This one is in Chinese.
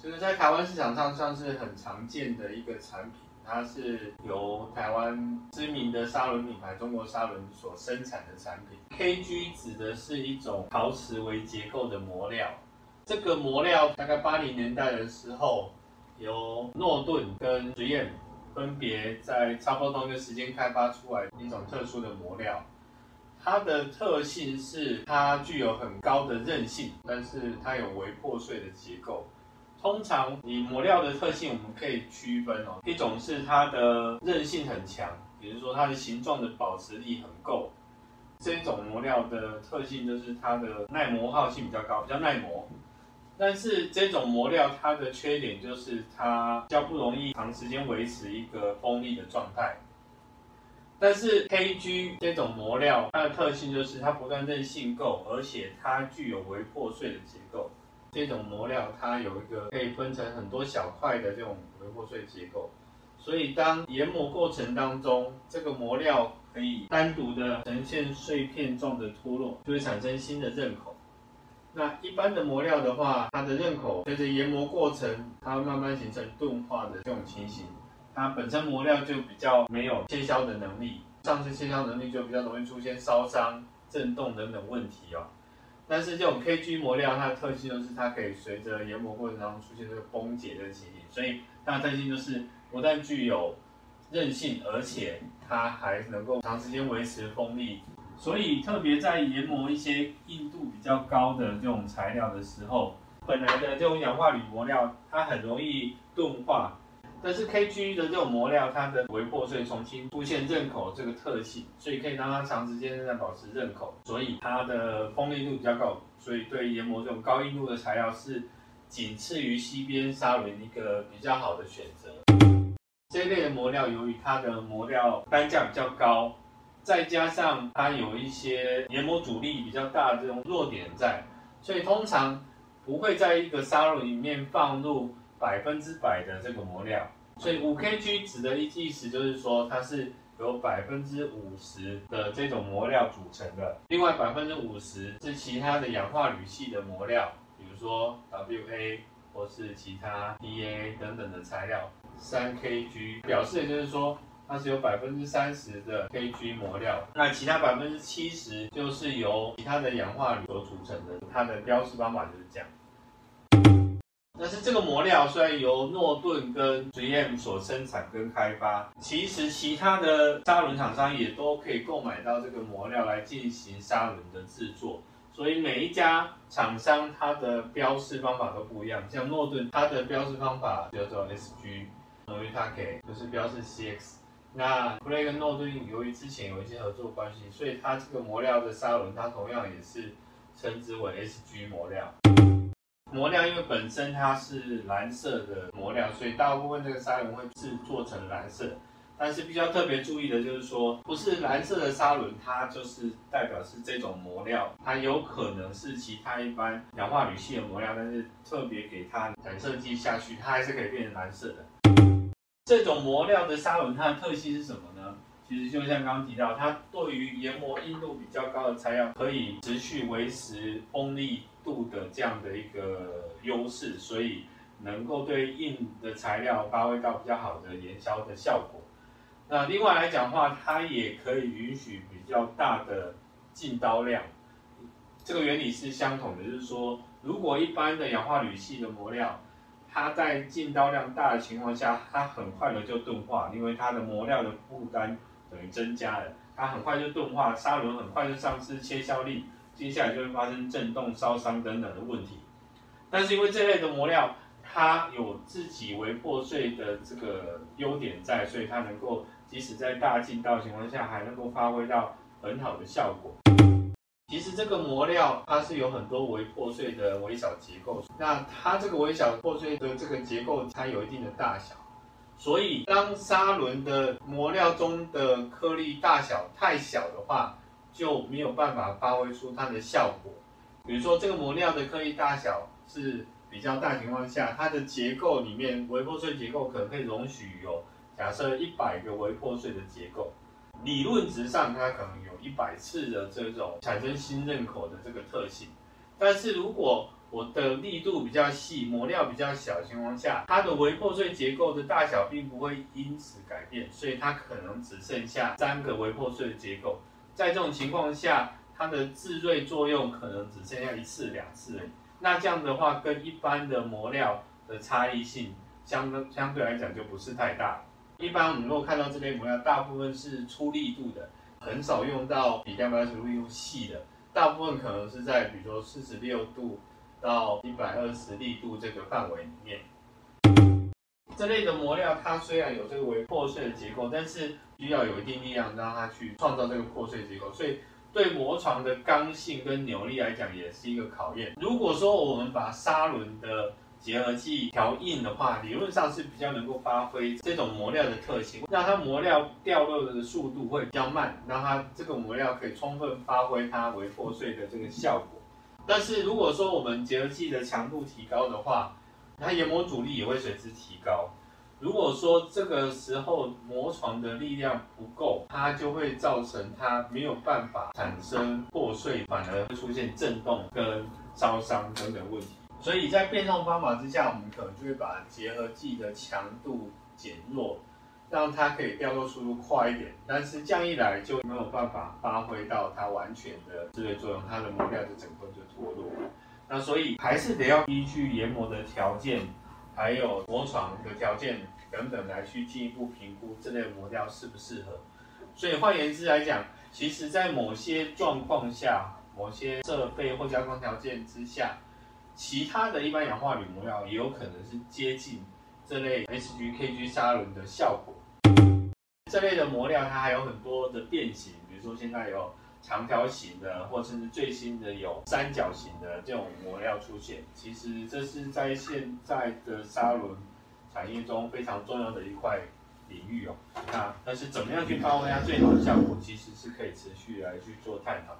这个在台湾市场上算是很常见的一个产品，它是由台湾知名的砂轮品牌中国砂轮所生产的产品。KG 指的是一种陶瓷为结构的磨料，这个磨料大概八零年代的时候，由诺顿跟实验分别在差不多同一个时间开发出来一种特殊的磨料。它的特性是它具有很高的韧性，但是它有微破碎的结构。通常以磨料的特性，我们可以区分哦，一种是它的韧性很强，比如说它的形状的保持力很够。这种磨料的特性就是它的耐磨耗性比较高，比较耐磨。但是这种磨料它的缺点就是它比较不容易长时间维持一个锋利的状态。但是 KG 这种磨料，它的特性就是它不但韧性够，而且它具有微破碎的结构。这种磨料它有一个可以分成很多小块的这种微破碎结构，所以当研磨过程当中，这个磨料可以单独的呈现碎片状的脱落，就会产生新的刃口。那一般的磨料的话，它的刃口随着研磨过程，它会慢慢形成钝化的这种情形。它本身磨料就比较没有切削的能力，上次切削能力就比较容易出现烧伤、震动等等问题哦。但是这种 KG 磨料，它的特性就是它可以随着研磨过程当中出现这个崩解的情形，所以它的特性就是不但具有韧性，而且它还能够长时间维持锋利。所以特别在研磨一些硬度比较高的这种材料的时候，本来的这种氧化铝磨料它很容易钝化。但是 KG 的这种磨料，它的微破碎重新出现刃口这个特性，所以可以让它长时间在保持刃口，所以它的锋利度比较高，所以对研磨这种高硬度的材料是仅次于西边砂轮一个比较好的选择。这一类的磨料，由于它的磨料单价比较高，再加上它有一些研磨阻力比较大的这种弱点在，所以通常不会在一个砂轮里面放入。百分之百的这个磨料，所以五 Kg 指的意意思就是说，它是由百分之五十的这种磨料组成的，另外百分之五十是其他的氧化铝系的磨料，比如说 WA 或是其他 DA 等等的材料。三 Kg 表示的就是说，它是有百分之三十的 Kg 磨料，那其他百分之七十就是由其他的氧化铝所组成的。它的标识方法就是这样。但是这个磨料虽然由诺顿跟 3M 所生产跟开发，其实其他的砂轮厂商也都可以购买到这个磨料来进行砂轮的制作。所以每一家厂商它的标示方法都不一样。像诺顿它的标示方法叫做 SG，由于它给就是标示 CX。那 c r a 跟诺顿由于之前有一些合作关系，所以它这个磨料的砂轮它同样也是称之为 SG 磨料。磨料因为本身它是蓝色的磨料，所以大部分这个砂轮会制作成蓝色。但是比较特别注意的就是说，不是蓝色的砂轮，它就是代表是这种磨料，它有可能是其他一般氧化铝系的磨料，但是特别给它染色剂下去，它还是可以变成蓝色的。这种磨料的砂轮它的特性是什么呢？其实就像刚刚提到，它对于研磨硬度比较高的材料，可以持续维持锋利度的这样的一个优势，所以能够对硬的材料发挥到比较好的研削的效果。那另外来讲的话，它也可以允许比较大的进刀量。这个原理是相同的，就是说，如果一般的氧化铝系的磨料，它在进刀量大的情况下，它很快的就钝化，因为它的磨料的负担。等于增加了，它很快就钝化，砂轮很快就丧失切削力，接下来就会发生震动、烧伤等等的问题。但是因为这类的磨料，它有自己为破碎的这个优点在，所以它能够即使在大劲道情况下，还能够发挥到很好的效果。其实这个磨料它是有很多微破碎的微小结构，那它这个微小破碎的这个结构，它有一定的大小。所以，当砂轮的磨料中的颗粒大小太小的话，就没有办法发挥出它的效果。比如说，这个磨料的颗粒大小是比较大情况下，它的结构里面微破碎结构可能可以容许有假设一百个微破碎的结构，理论值上它可能有一百次的这种产生新刃口的这个特性。但是如果我的力度比较细，磨料比较小情况下，它的微破碎结构的大小并不会因此改变，所以它可能只剩下三个微破碎的结构。在这种情况下，它的自锐作用可能只剩下一次两次。那这样的话，跟一般的磨料的差异性相相对来讲就不是太大。一般我们如果看到这边磨料，大部分是粗力度的，很少用到比两百二十度细的，大部分可能是在比如说四十六度。到一百二十力度这个范围里面，这类的磨料它虽然有这个微破碎的结构，但是需要有一定力量让它去创造这个破碎结构，所以对磨床的刚性跟扭力来讲也是一个考验。如果说我们把砂轮的结合剂调硬的话，理论上是比较能够发挥这种磨料的特性，让它磨料掉落的速度会比较慢，让它这个磨料可以充分发挥它微破碎的这个效果。但是如果说我们结合剂的强度提高的话，它研磨阻力也会随之提高。如果说这个时候磨床的力量不够，它就会造成它没有办法产生破碎，反而会出现震动跟烧伤等等问题。所以在变动方法之下，我们可能就会把结合剂的强度减弱。让它可以掉落速度快一点，但是这样一来就没有办法发挥到它完全的制锐作用，它的磨料就整个就脱落。那所以还是得要依据研磨的条件，还有磨床的条件等等来去进一步评估这类磨料适不适合。所以换言之来讲，其实在某些状况下、某些设备或加工条件之下，其他的一般氧化铝磨料也有可能是接近这类 SGKG 砂轮的效果。这类的磨料它还有很多的变形，比如说现在有长条形的，或甚至最新的有三角形的这种磨料出现。其实这是在现在的砂轮产业中非常重要的一块领域哦。那但是怎么样去发挥它最好的效果，其实是可以持续来去做探讨。